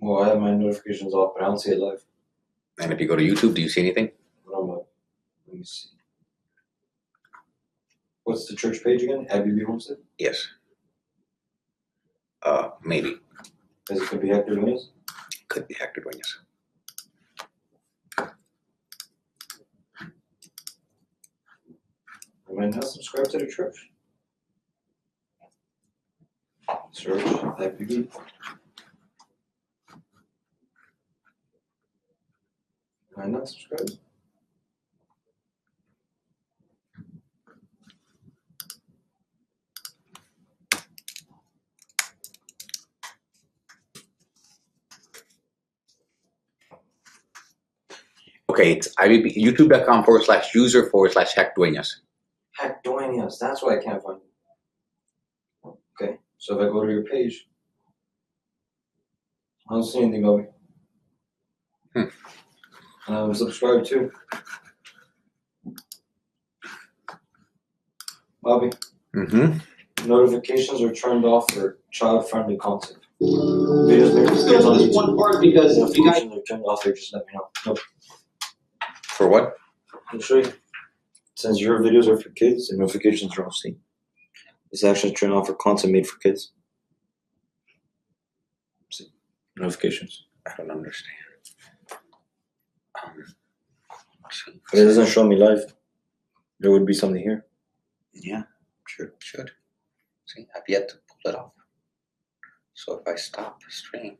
Well, I have my notifications off, but I don't see it live. And if you go to YouTube, do you see anything? Let me see. What's the church page again? Abbey Happy Homestead? Yes. Uh, maybe. Is it gonna be Hector Lunes? Could be Hector Duenas. Am I not subscribed to the church? Search Happy I not subscribed? Okay, it's youtube.com forward slash user forward slash Hec Duenas. Heck, Duenas, that's why I can't find it. Okay, so if I go to your page, I don't see anything, Bobby. Hmm. And I'm subscribed too. Bobby, Mm-hmm. notifications are turned off for child-friendly content. Videos made for kids on Just YouTube. one part because you guys Notifications are turned off here, just let me know. Nope, For what? I'll show you. Since your videos are for kids and notifications are off, see? It's actually turned off for content made for kids. See? Notifications. I don't understand. It doesn't show me live. There would be something here. Yeah, should should. See, I've yet to pull it off. So if I stop the stream,